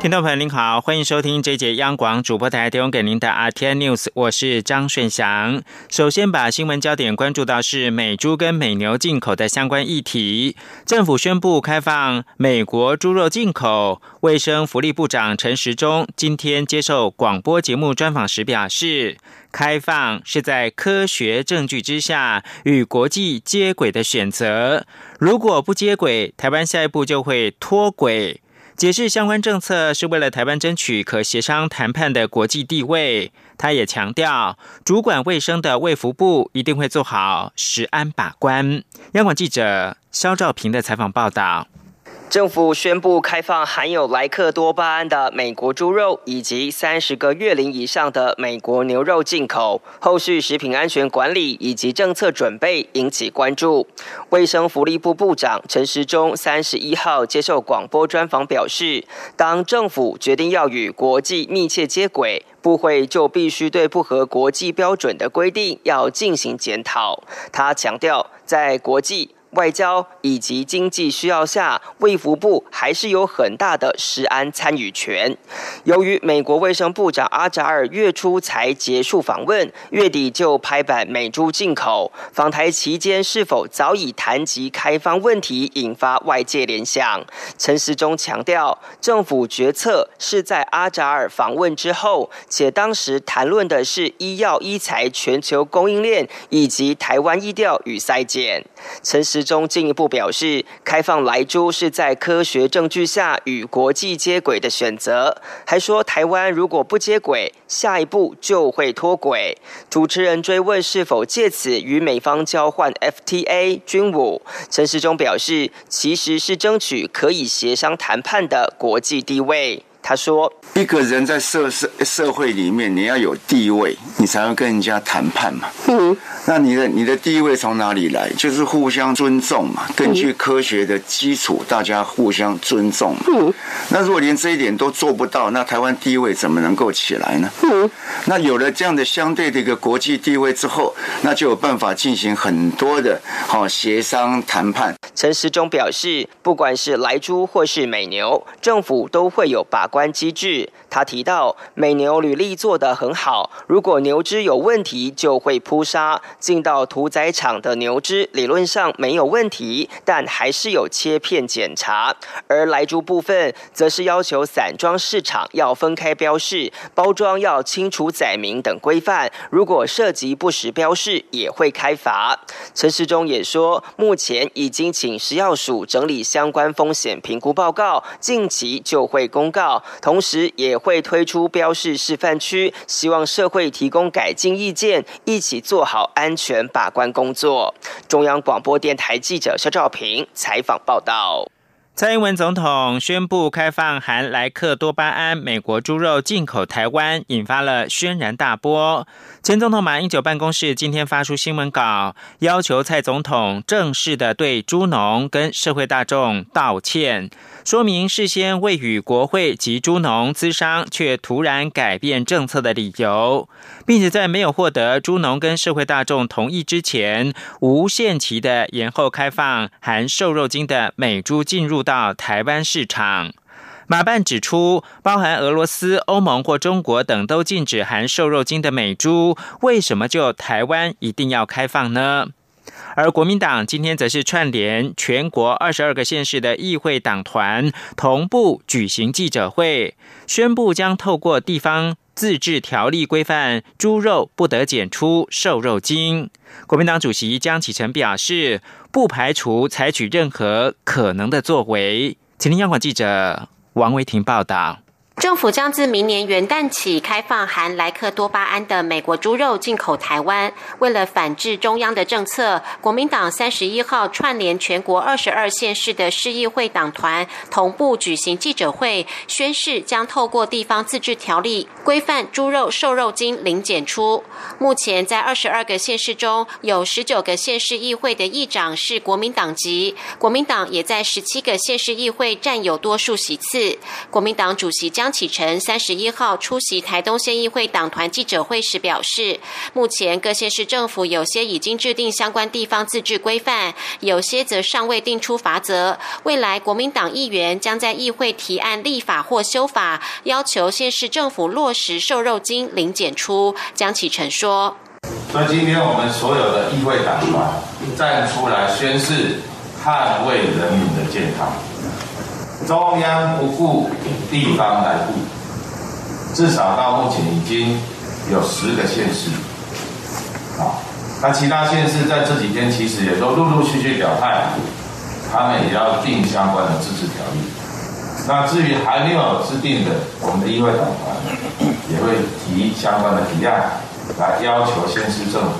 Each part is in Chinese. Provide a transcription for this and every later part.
听众朋友您好，欢迎收听这节央广主播台提供给您的 RT News，我是张顺祥。首先把新闻焦点关注到是美猪跟美牛进口的相关议题。政府宣布开放美国猪肉进口，卫生福利部长陈时中今天接受广播节目专访时表示，开放是在科学证据之下与国际接轨的选择。如果不接轨，台湾下一步就会脱轨。解释相关政策是为了台湾争取可协商谈判的国际地位。他也强调，主管卫生的卫福部一定会做好食安把关。央广记者肖兆平的采访报道。政府宣布开放含有莱克多巴胺的美国猪肉以及三十个月龄以上的美国牛肉进口，后续食品安全管理以及政策准备引起关注。卫生福利部部长陈时中三十一号接受广播专访表示，当政府决定要与国际密切接轨，部会就必须对不合国际标准的规定要进行检讨。他强调，在国际。外交以及经济需要下，卫福部还是有很大的食安参与权。由于美国卫生部长阿扎尔月初才结束访问，月底就拍板美猪进口，访台期间是否早已谈及开放问题，引发外界联想。陈时中强调，政府决策是在阿扎尔访问之后，且当时谈论的是医药医材全球供应链以及台湾医调与筛检。陈时中进一步表示，开放来猪是在科学证据下与国际接轨的选择。还说，台湾如果不接轨，下一步就会脱轨。主持人追问是否借此与美方交换 FTA 军武，陈时中表示，其实是争取可以协商谈判的国际地位。他说：“一个人在社社社会里面，你要有地位，你才能跟人家谈判嘛。嗯，那你的你的地位从哪里来？就是互相尊重嘛。根据科学的基础，大家互相尊重嘛。嗯，那如果连这一点都做不到，那台湾地位怎么能够起来呢？嗯，那有了这样的相对的一个国际地位之后，那就有办法进行很多的好协商谈判。”陈时中表示，不管是莱猪或是美牛，政府都会有把关机制。他提到，美牛履历做得很好，如果牛只有问题，就会扑杀。进到屠宰场的牛只理论上没有问题，但还是有切片检查。而来猪部分，则是要求散装市场要分开标示，包装要清楚载明等规范。如果涉及不实标示，也会开罚。陈时中也说，目前已经请食药署整理相关风险评估报告，近期就会公告。同时，也会推出标示示范区，希望社会提供改进意见，一起做好安全把关工作。中央广播电台记者肖兆平采访报道。蔡英文总统宣布开放含莱克多巴胺美国猪肉进口台湾，引发了轩然大波。前总统马英九办公室今天发出新闻稿，要求蔡总统正式的对猪农跟社会大众道歉。说明事先未与国会及猪农资商，却突然改变政策的理由，并且在没有获得猪农跟社会大众同意之前，无限期的延后开放含瘦肉精的美猪进入到台湾市场。马办指出，包含俄罗斯、欧盟或中国等都禁止含瘦肉精的美猪，为什么就台湾一定要开放呢？而国民党今天则是串联全国二十二个县市的议会党团，同步举行记者会，宣布将透过地方自治条例规范猪肉不得检出瘦肉精。国民党主席江启臣表示，不排除采取任何可能的作为。请听央广记者王维婷报道。政府将自明年元旦起开放含莱克多巴胺的美国猪肉进口台湾。为了反制中央的政策，国民党三十一号串联全国二十二县市的市议会党团，同步举行记者会，宣誓将透过地方自治条例规范猪肉瘦肉精零检出。目前在二十二个县市中，有十九个县市议会的议长是国民党籍，国民党也在十七个县市议会占有多数席次。国民党主席将江启臣三十一号出席台东县议会党团记者会时表示，目前各县市政府有些已经制定相关地方自治规范，有些则尚未定出法则。未来国民党议员将在议会提案立法或修法，要求县市政府落实瘦肉精零检出。江启臣说：“所以今天我们所有的议会党团站出来宣誓，捍卫人民的健康。”中央不顾地方来顾，至少到目前已经有十个县市，啊，那其他县市在这几天其实也都陆陆续续表态，他们也要定相关的自治条例。那至于还没有制定的，我们的议会党团也会提相关的提案，来要求县市政府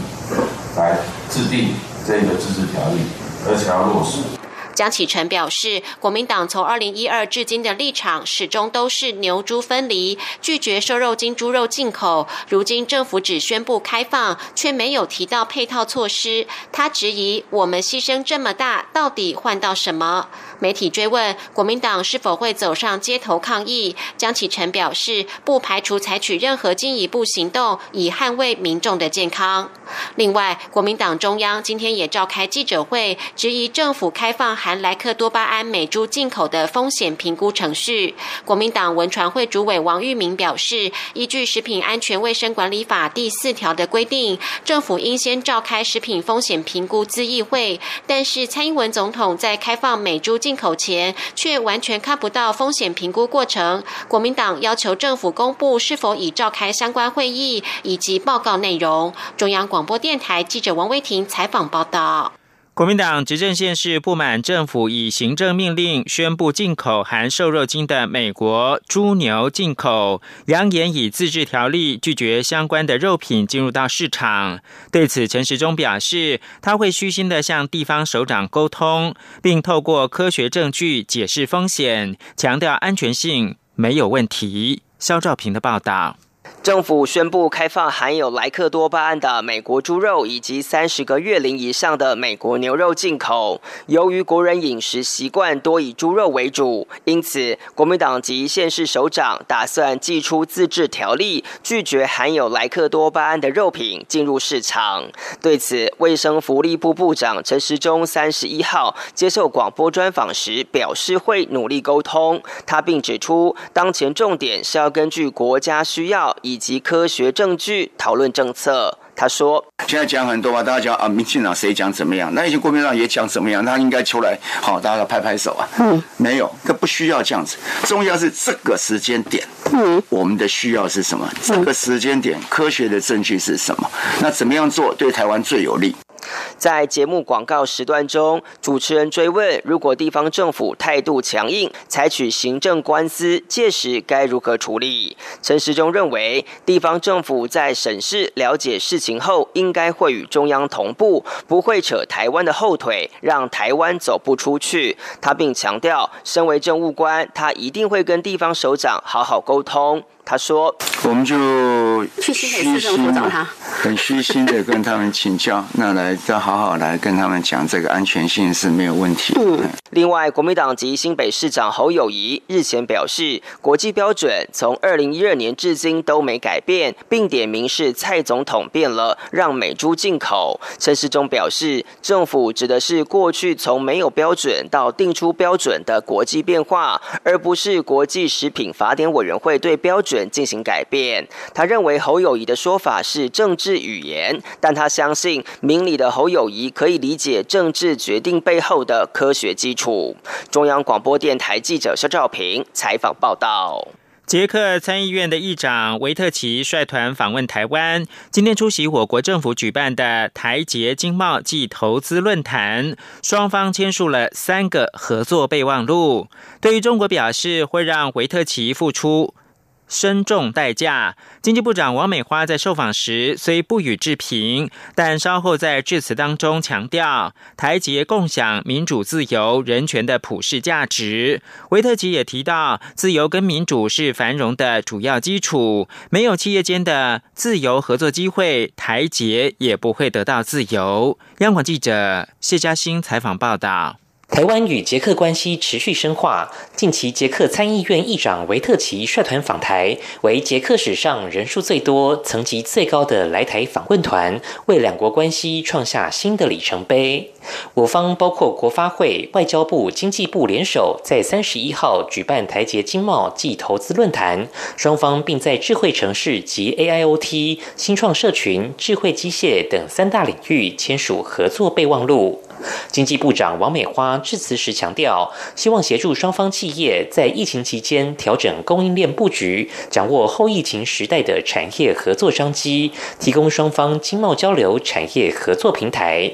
来制定这个自治条例，而且要落实。江启臣表示，国民党从二零一二至今的立场始终都是牛猪分离，拒绝瘦肉精猪肉进口。如今政府只宣布开放，却没有提到配套措施。他质疑：我们牺牲这么大，到底换到什么？媒体追问国民党是否会走上街头抗议，江启臣表示，不排除采取任何进一步行动，以捍卫民众的健康。另外，国民党中央今天也召开记者会，质疑政府开放含莱克多巴胺美猪进口的风险评估程序。国民党文传会主委王玉明表示，依据《食品安全卫生管理法》第四条的规定，政府应先召开食品风险评估咨议会，但是蔡英文总统在开放美猪进进口前却完全看不到风险评估过程，国民党要求政府公布是否已召开相关会议以及报告内容。中央广播电台记者王威婷采访报道。国民党执政县市不满政府以行政命令宣布进口含瘦肉精的美国猪牛进口，扬言以自治条例拒绝相关的肉品进入到市场。对此，陈时中表示，他会虚心的向地方首长沟通，并透过科学证据解释风险，强调安全性没有问题。肖兆平的报道。政府宣布开放含有莱克多巴胺的美国猪肉以及三十个月龄以上的美国牛肉进口。由于国人饮食习惯多以猪肉为主，因此国民党及县市首长打算寄出自治条例，拒绝含有莱克多巴胺的肉品进入市场。对此，卫生福利部部长陈时中三十一号接受广播专访时表示，会努力沟通。他并指出，当前重点是要根据国家需要。以及科学证据讨论政策。他说：“现在讲很多啊，大家讲啊，民进党谁讲怎么样？那以前国民党也讲怎么样？他应该出来好，大家拍拍手啊。嗯，没有，他不需要这样子。重要是这个时间点，嗯，我们的需要是什么？这个时间点科学的证据是什么？那怎么样做对台湾最有利？”在节目广告时段中，主持人追问：如果地方政府态度强硬，采取行政官司，届时该如何处理？陈时中认为，地方政府在审视了解事情后，应该会与中央同步，不会扯台湾的后腿，让台湾走不出去。他并强调，身为政务官，他一定会跟地方首长好好沟通。他说：“我们就虚心的，很虚心的跟他们请教，那来再好好来跟他们讲这个安全性是没有问题。”嗯。另外，国民党籍新北市长侯友谊日前表示，国际标准从二零一二年至今都没改变，并点名是蔡总统变了，让美猪进口。陈世忠表示，政府指的是过去从没有标准到定出标准的国际变化，而不是国际食品法典委员会对标准。进行改变。他认为侯友谊的说法是政治语言，但他相信明理的侯友谊可以理解政治决定背后的科学基础。中央广播电台记者肖兆平采访报道。捷克参议院的议长维特奇率团访问台湾，今天出席我国政府举办的台捷经贸暨投资论坛，双方签署了三个合作备忘录。对于中国表示会让维特奇付出。深重代价。经济部长王美花在受访时虽不予置评，但稍后在致辞当中强调，台捷共享民主、自由、人权的普世价值。维特吉也提到，自由跟民主是繁荣的主要基础，没有企业间的自由合作机会，台捷也不会得到自由。央广记者谢嘉欣采访报道。台湾与捷克关系持续深化。近期，捷克参议院议长维特奇率团访台，为捷克史上人数最多、层级最高的来台访问团，为两国关系创下新的里程碑。我方包括国发会、外交部、经济部联手，在三十一号举办台捷经贸暨投资论坛，双方并在智慧城市及 AIoT、新创社群、智慧机械等三大领域签署合作备忘录。经济部长王美花致辞时强调，希望协助双方企业在疫情期间调整供应链布局，掌握后疫情时代的产业合作商机，提供双方经贸交流、产业合作平台。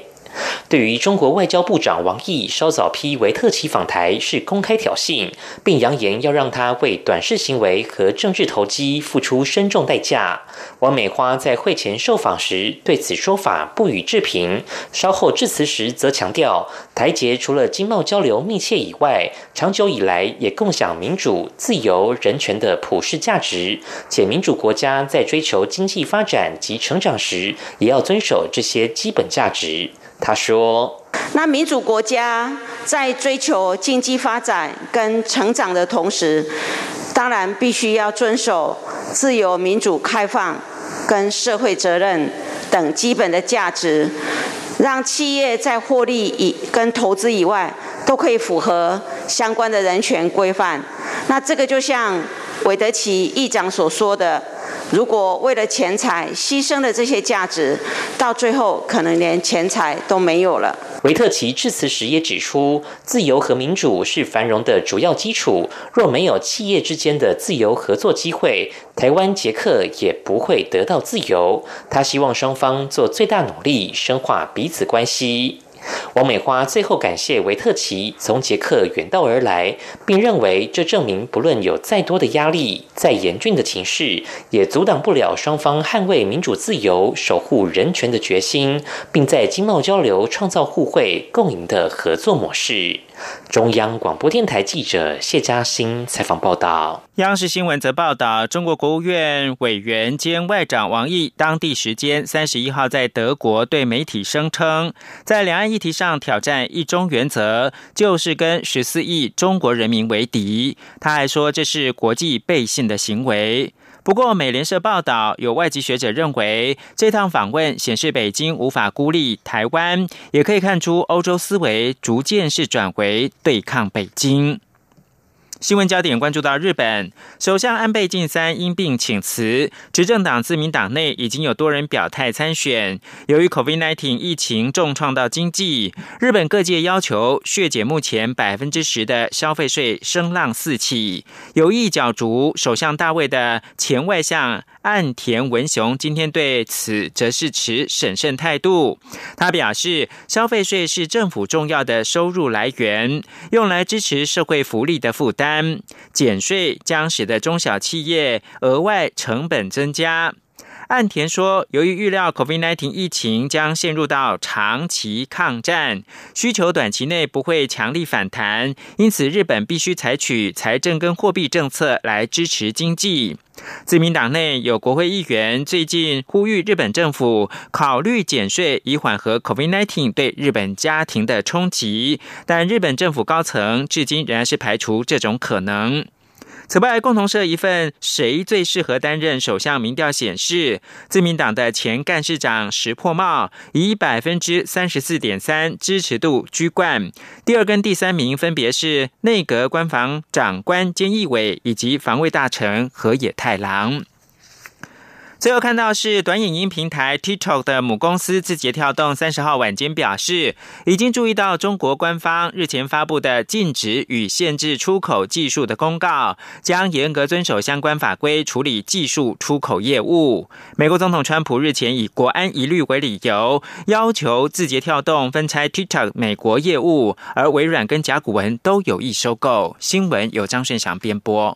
对于中国外交部长王毅稍早批维特奇访台是公开挑衅，并扬言要让他为短视行为和政治投机付出深重代价。王美花在会前受访时对此说法不予置评，稍后致辞时则强调，台捷除了经贸交流密切以外，长久以来也共享民主、自由、人权的普世价值，且民主国家在追求经济发展及成长时，也要遵守这些基本价值。他说：“那民主国家在追求经济发展跟成长的同时，当然必须要遵守自由、民主、开放跟社会责任等基本的价值，让企业在获利以跟投资以外，都可以符合相关的人权规范。那这个就像韦德奇议长所说的。”如果为了钱财牺牲了这些价值，到最后可能连钱财都没有了。维特奇致辞时也指出，自由和民主是繁荣的主要基础。若没有企业之间的自由合作机会，台湾、捷克也不会得到自由。他希望双方做最大努力，深化彼此关系。王美花最后感谢维特奇从捷克远道而来，并认为这证明不论有再多的压力、再严峻的情势，也阻挡不了双方捍卫民主自由、守护人权的决心，并在经贸交流创造互惠共赢的合作模式。中央广播电台记者谢嘉欣采访报道。央视新闻则报道，中国国务院委员兼外长王毅当地时间三十一号在德国对媒体声称，在两岸议题上挑战一中原则，就是跟十四亿中国人民为敌。他还说，这是国际背信的行为。不过，美联社报道，有外籍学者认为，这趟访问显示北京无法孤立台湾，也可以看出欧洲思维逐渐是转回对抗北京。新闻焦点关注到日本首相安倍晋三因病请辞，执政党自民党内已经有多人表态参选。由于 COVID-19 疫情重创到经济，日本各界要求削减目前百分之十的消费税，声浪四起。有意角逐首相大位的前外相岸田文雄今天对此则是持审慎态度。他表示，消费税是政府重要的收入来源，用来支持社会福利的负担。减税将使得中小企业额外成本增加。岸田说，由于预料 COVID-19 疫情将陷入到长期抗战，需求短期内不会强力反弹，因此日本必须采取财政跟货币政策来支持经济。自民党内有国会议员最近呼吁日本政府考虑减税，以缓和 COVID-19 对日本家庭的冲击，但日本政府高层至今仍然是排除这种可能。此外，共同社一份“谁最适合担任首相”民调显示，自民党的前干事长石破茂以百分之三十四点三支持度居冠，第二跟第三名分别是内阁官房长官菅义伟以及防卫大臣河野太郎。最后看到是短影音平台 TikTok 的母公司字节跳动，三十号晚间表示，已经注意到中国官方日前发布的禁止与限制出口技术的公告，将严格遵守相关法规处理技术出口业务。美国总统川普日前以国安疑虑为理由，要求字节跳动分拆 TikTok 美国业务，而微软跟甲骨文都有意收购。新闻由张顺祥编播。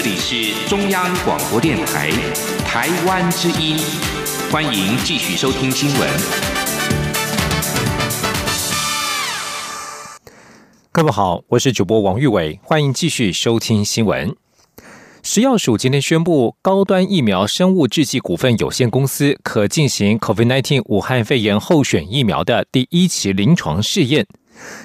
这里是中央广播电台台湾之音，欢迎继续收听新闻。各位好，我是主播王玉伟，欢迎继续收听新闻。食药署今天宣布，高端疫苗生物制剂股份有限公司可进行 COVID-19 武汉肺炎候选疫苗的第一期临床试验。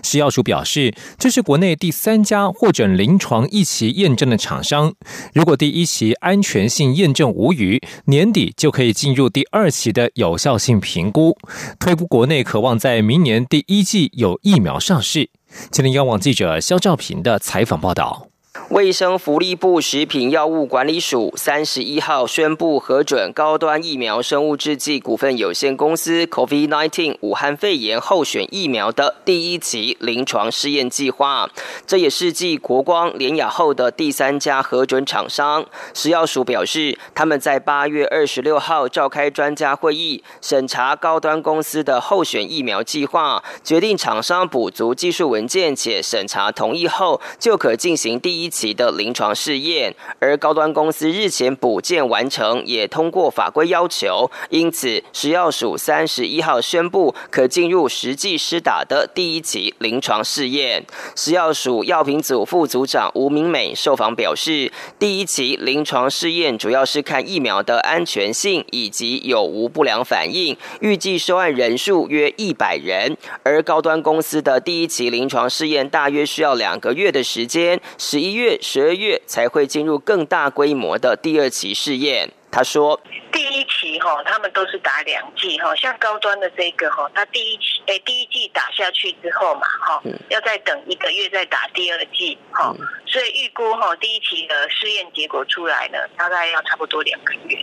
食药署表示，这是国内第三家获准临床一期验证的厂商。如果第一期安全性验证无虞，年底就可以进入第二期的有效性评估，推估国内渴望在明年第一季有疫苗上市。吉林央网记者肖兆平的采访报道。卫生福利部食品药物管理署三十一号宣布核准高端疫苗生物制剂股份有限公司 COVID-19 武汉肺炎候选疫苗的第一期临床试验计划。这也是继国光、联雅后的第三家核准厂商。食药署表示，他们在八月二十六号召开专家会议，审查高端公司的候选疫苗计划，决定厂商补足技术文件且审查同意后，就可进行第一。一期的临床试验，而高端公司日前补件完成，也通过法规要求，因此食药署三十一号宣布可进入实际施打的第一期临床试验。食药署药品组副组长吴明美受访表示，第一期临床试验主要是看疫苗的安全性以及有无不良反应，预计收案人数约一百人，而高端公司的第一期临床试验大约需要两个月的时间，十一月。十二月才会进入更大规模的第二期试验。他说：“第一期哈，他们都是打两剂哈，像高端的这个哈，他第一期诶第一剂打下去之后嘛哈，要再等一个月再打第二剂哈，所以预估哈第一期的试验结果出来呢，大概要差不多两个月。”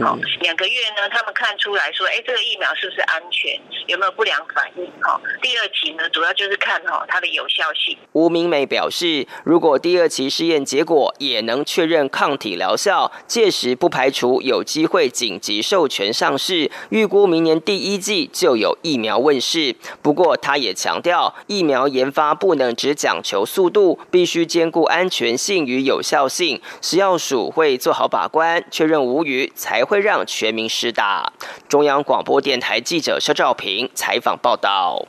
好，两个月呢，他们看出来说，哎，这个疫苗是不是安全，有没有不良反应？哈，第二期呢，主要就是看哈它的有效性。吴明美表示，如果第二期试验结果也能确认抗体疗效，届时不排除有机会紧急授权上市，预估明年第一季就有疫苗问世。不过，他也强调，疫苗研发不能只讲求速度，必须兼顾安全性与有效性。食药署会做好把关，确认无虞才。会让全民施打。中央广播电台记者肖兆平采访报道。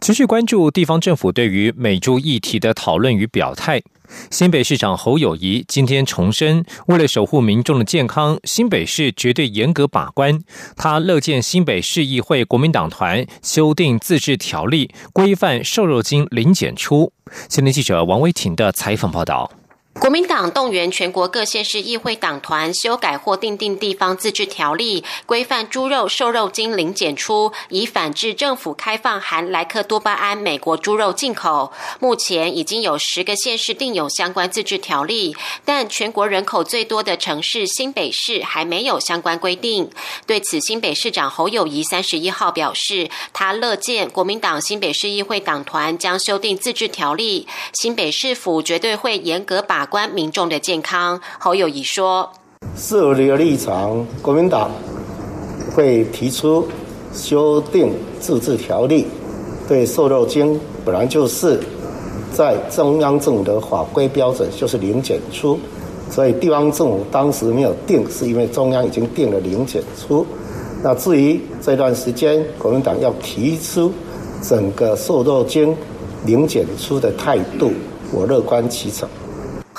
持续关注地方政府对于美猪议题的讨论与表态。新北市长侯友谊今天重申，为了守护民众的健康，新北市绝对严格把关。他乐见新北市议会国民党团修订自治条例，规范瘦肉精零检出。新闻记者王威婷的采访报道。国民党动员全国各县市议会党团修改或订定地方自治条例，规范猪肉、瘦肉精零检出，以反制政府开放含莱克多巴胺美国猪肉进口。目前已经有十个县市订有相关自治条例，但全国人口最多的城市新北市还没有相关规定。对此，新北市长侯友谊三十一号表示，他乐见国民党新北市议会党团将修订自治条例，新北市府绝对会严格把。关民众的健康，侯友谊说：“设立的立场，国民党会提出修订自治条例，对瘦肉精本来就是在中央政府的法规标准就是零检出，所以地方政府当时没有定，是因为中央已经定了零检出。那至于这段时间，国民党要提出整个瘦肉精零检出的态度，我乐观其成。”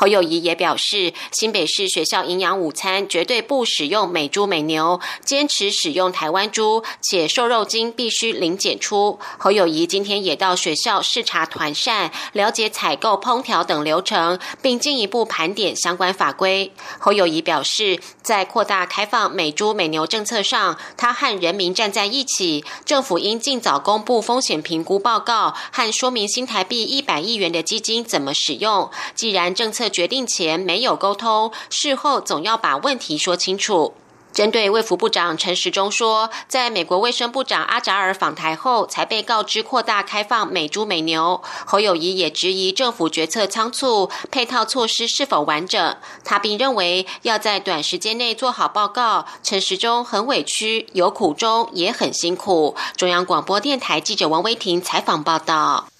侯友谊也表示，新北市学校营养午餐绝对不使用美猪美牛，坚持使用台湾猪，且瘦肉精必须零检出。侯友谊今天也到学校视察团膳，了解采购、烹调等流程，并进一步盘点相关法规。侯友谊表示，在扩大开放美猪美牛政策上，他和人民站在一起，政府应尽早公布风险评估报告和说明新台币一百亿元的基金怎么使用。既然政策决定前没有沟通，事后总要把问题说清楚。针对卫福部长陈时中说，在美国卫生部长阿扎尔访台后，才被告知扩大开放美猪美牛。侯友谊也质疑政府决策仓促，配套措施是否完整。他并认为要在短时间内做好报告。陈时中很委屈，有苦衷，也很辛苦。中央广播电台记者王威婷采访报道。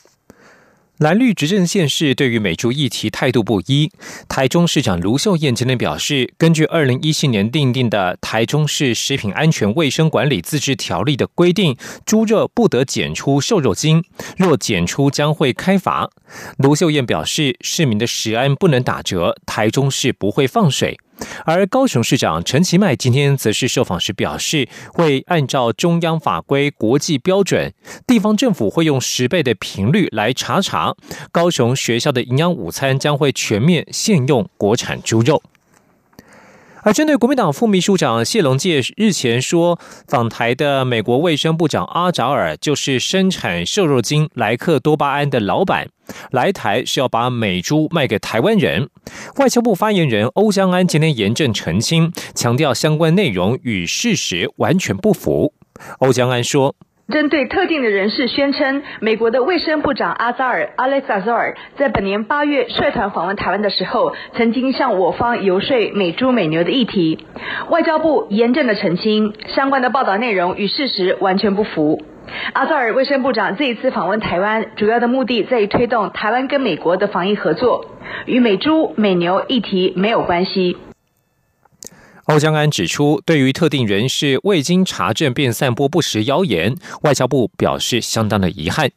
蓝绿执政县市对于美猪议题态度不一。台中市长卢秀燕今天表示，根据二零一七年订定的《台中市食品安全卫生管理自治条例》的规定，猪肉不得检出瘦肉精，若检出将会开罚。卢秀燕表示，市民的食安不能打折，台中市不会放水。而高雄市长陈其迈今天则是受访时表示，会按照中央法规、国际标准，地方政府会用十倍的频率来查查。高雄学校的营养午餐将会全面限用国产猪肉。而针对国民党副秘书长谢龙介日前说，访台的美国卫生部长阿扎尔就是生产瘦肉精莱克多巴胺的老板，来台是要把美猪卖给台湾人。外交部发言人欧江安今天严正澄清，强调相关内容与事实完全不符。欧江安说。针对特定的人士宣称，美国的卫生部长阿扎尔 （Alex Azar） 在本年八月率团访问台湾的时候，曾经向我方游说美猪美牛的议题。外交部严正的澄清，相关的报道内容与事实完全不符。阿扎尔卫生部长这一次访问台湾，主要的目的在于推动台湾跟美国的防疫合作，与美猪美牛议题没有关系。欧江安指出，对于特定人士未经查证便散播不实谣言，外交部表示相当的遗憾。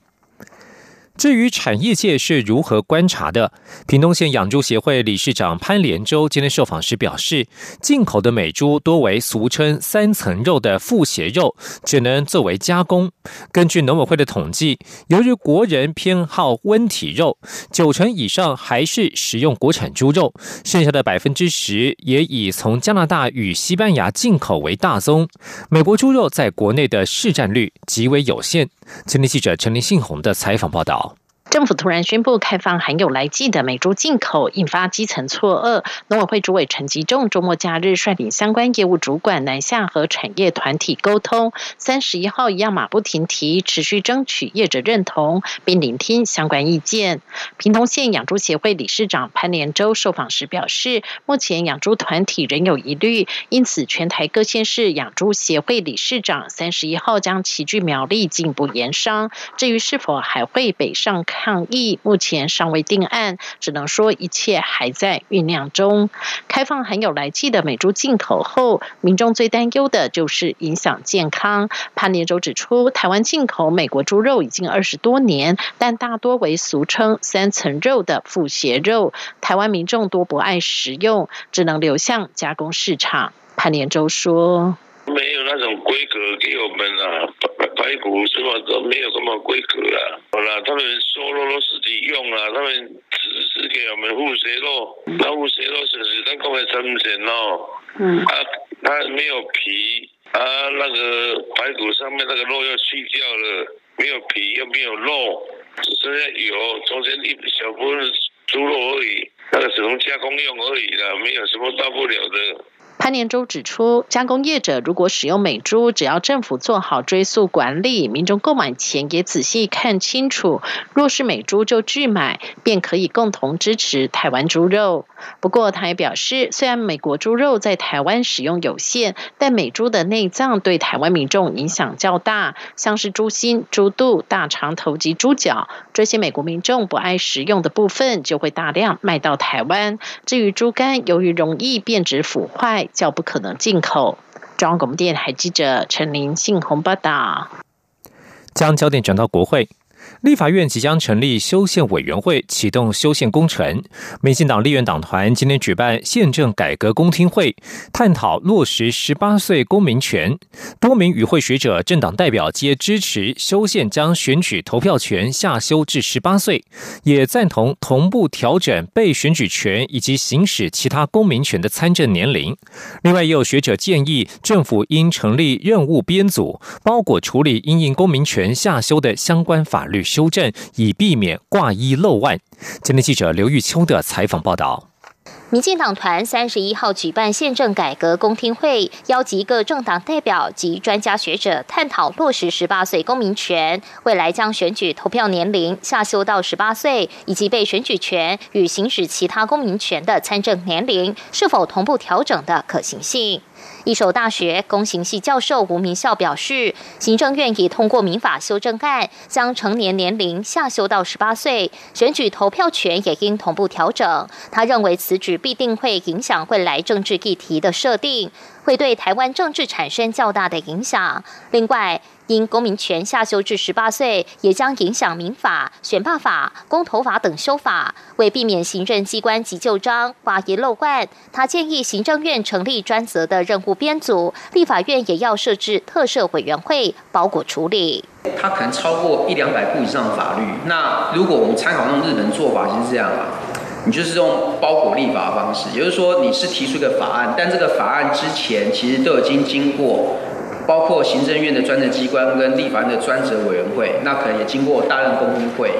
至于产业界是如何观察的，屏东县养猪协会理事长潘连洲今天受访时表示，进口的美猪多为俗称三层肉的腹斜肉，只能作为加工。根据农委会的统计，由于国人偏好温体肉，九成以上还是食用国产猪肉，剩下的百分之十也以从加拿大与西班牙进口为大宗。美国猪肉在国内的市占率极为有限。今天记者陈林信宏的采访报道。政府突然宣布开放含有来剂的美猪进口，引发基层错愕。农委会主委陈吉仲周末假日率领相关业务主管南下和产业团体沟通，三十一号一样马不停蹄，持续争取业者认同，并聆听相关意见。平东县养猪协会理事长潘连洲受访时表示，目前养猪团体仍有疑虑，因此全台各县市养猪协会理事长三十一号将齐聚苗栗进一步研商。至于是否还会北上？抗议目前尚未定案，只能说一切还在酝酿中。开放含有来气的美猪进口后，民众最担忧的就是影响健康。潘连洲指出，台湾进口美国猪肉已经二十多年，但大多为俗称三层肉的腹斜肉，台湾民众多不爱食用，只能流向加工市场。潘连洲说。没有那种规格给我们啊，排排骨什么都没有什么规格了。好了，他们瘦肉都自己用了，他们只是给我们护食肉，那护食肉是是咱讲的成品哦。嗯。啊，它没有皮啊，那个排骨上面那个肉要去掉了，没有皮又没有肉，只剩下油，中间一小部分猪肉而已，那个只能加工用而已啦，没有什么大不了的。潘连洲指出，加工业者如果使用美猪，只要政府做好追溯管理，民众购买前也仔细看清楚，若是美猪就拒买，便可以共同支持台湾猪肉。不过，他也表示，虽然美国猪肉在台湾使用有限，但美猪的内脏对台湾民众影响较大，像是猪心、猪肚、大肠头及猪脚，这些美国民众不爱食用的部分，就会大量卖到台湾。至于猪肝，由于容易变质腐坏。较不可能进口。中央广播电台记者陈琳信鸿报道。将焦点转到国会，立法院即将成立修宪委员会，启动修宪工程。民进党立院党团今天举办宪政改革公听会，探讨落实十八岁公民权。多名与会学者、政党代表皆支持修宪，将选举投票权下修至十八岁，也赞同同步调整被选举权以及行使其他公民权的参政年龄。另外，也有学者建议政府应成立任务编组，包裹处理因应公民权下修的相关法律。修正，以避免挂一漏万。今天记者刘玉秋的采访报道。民进党团三十一号举办宪政改革公听会，邀集各政党代表及专家学者探讨落实十八岁公民权，未来将选举投票年龄下修到十八岁，以及被选举权与行使其他公民权的参政年龄是否同步调整的可行性。一所大学公行系教授吴明孝表示，行政院已通过民法修正案，将成年年龄下修到十八岁，选举投票权也应同步调整。他认为此举必定会影响未来政治议题的设定，会对台湾政治产生较大的影响。另外，因公民权下修至十八岁，也将影响民法、选罢法、公投法等修法。为避免行政机关急救章挂一漏贯，他建议行政院成立专责的任务编组，立法院也要设置特设委员会包裹处理。他可能超过一两百部以上的法律，那如果我们参考那种日本做法，就是这样啊，你就是用包裹立法的方式，也就是说你是提出一个法案，但这个法案之前其实都已经经过。包括行政院的专责机关跟立法院的专责委员会，那可能也经过大量公会。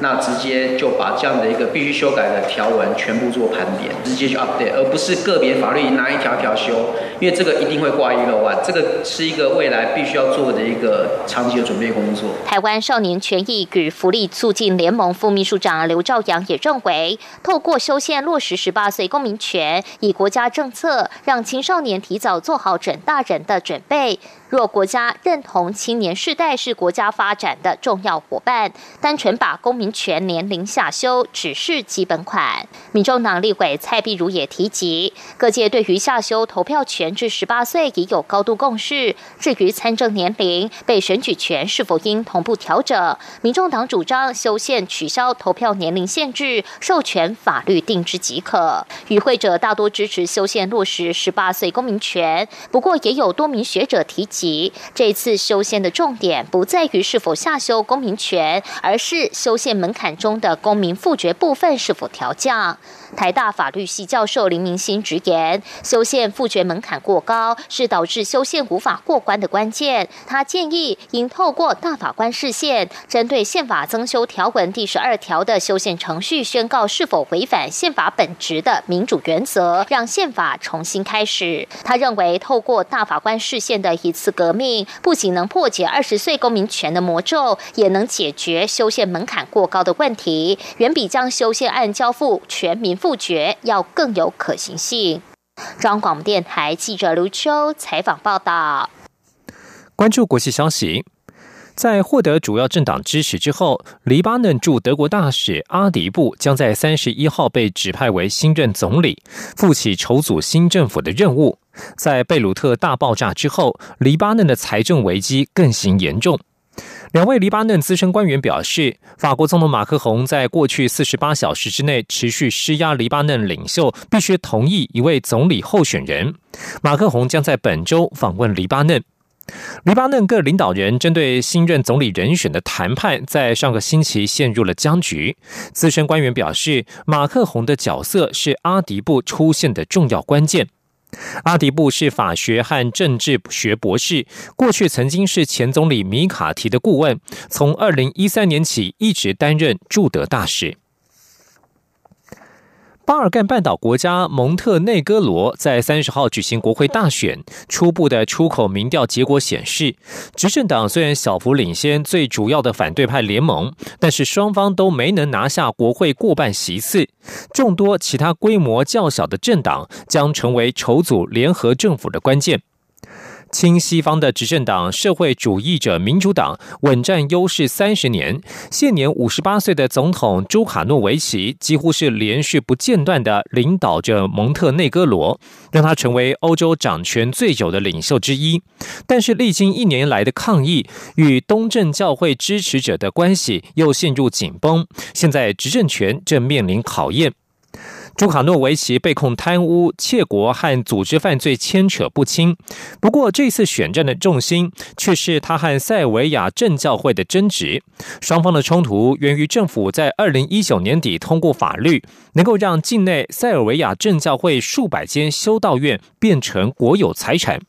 那直接就把这样的一个必须修改的条文全部做盘点，直接去 update，而不是个别法律拿一条条修，因为这个一定会挂一漏万，这个是一个未来必须要做的一个长期的准备工作。台湾少年权益与福利促进联盟副秘书长刘兆阳也认为，透过修宪落实十八岁公民权，以国家政策让青少年提早做好准大人的准备。若国家认同青年世代是国家发展的重要伙伴，单纯把公民权年龄下修只是基本款。民众党立委蔡碧如也提及，各界对于下修投票权至十八岁已有高度共识。至于参政年龄、被选举权是否应同步调整，民众党主张修宪取消投票年龄限制，授权法律定之即可。与会者大多支持修宪落实十八岁公民权，不过也有多名学者提。及这次修宪的重点不在于是否下修公民权，而是修宪门槛中的公民复决部分是否调降。台大法律系教授林明星直言，修宪复决门槛过高是导致修宪无法过关的关键。他建议应透过大法官视线，针对宪法增修条文第十二条的修宪程序，宣告是否违反宪法本质的民主原则，让宪法重新开始。他认为，透过大法官视线的一次革命，不仅能破解二十岁公民权的魔咒，也能解决修宪门槛过高的问题，远比将修宪案交付全民。复决要更有可行性。中央广播电台记者卢秋采访报道。关注国际消息，在获得主要政党支持之后，黎巴嫩驻德国大使阿迪布将在三十一号被指派为新任总理，负起筹组新政府的任务。在贝鲁特大爆炸之后，黎巴嫩的财政危机更形严重。两位黎巴嫩资深官员表示，法国总统马克宏在过去四十八小时之内持续施压黎巴嫩领袖，必须同意一位总理候选人。马克宏将在本周访问黎巴嫩。黎巴嫩各领导人针对新任总理人选的谈判，在上个星期陷入了僵局。资深官员表示，马克宏的角色是阿迪布出现的重要关键。阿迪布是法学和政治学博士，过去曾经是前总理米卡提的顾问，从二零一三年起一直担任驻德大使。巴尔干半岛国家蒙特内哥罗在三十号举行国会大选，初步的出口民调结果显示，执政党虽然小幅领先最主要的反对派联盟，但是双方都没能拿下国会过半席次。众多其他规模较小的政党将成为筹组联合政府的关键。亲西方的执政党社会主义者民主党稳占优势三十年，现年五十八岁的总统朱卡诺维奇几乎是连续不间断的领导着蒙特内哥罗，让他成为欧洲掌权最久的领袖之一。但是，历经一年来的抗议，与东正教会支持者的关系又陷入紧绷，现在执政权正面临考验。朱卡诺维奇被控贪污、窃国和组织犯罪牵扯不清。不过，这次选战的重心却是他和塞尔维亚正教会的争执。双方的冲突源于政府在二零一九年底通过法律，能够让境内塞尔维亚正教会数百间修道院变成国有财产。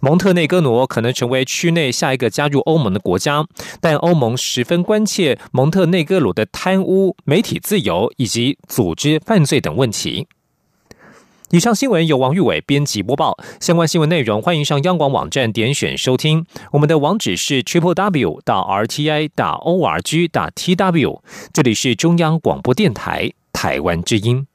蒙特内哥罗可能成为区内下一个加入欧盟的国家，但欧盟十分关切蒙特内哥罗的贪污、媒体自由以及组织犯罪等问题。以上新闻由王玉伟编辑播报，相关新闻内容欢迎上央广网站点选收听。我们的网址是 triple w 到 r t i 打 o r g 打 t w，这里是中央广播电台台湾之音。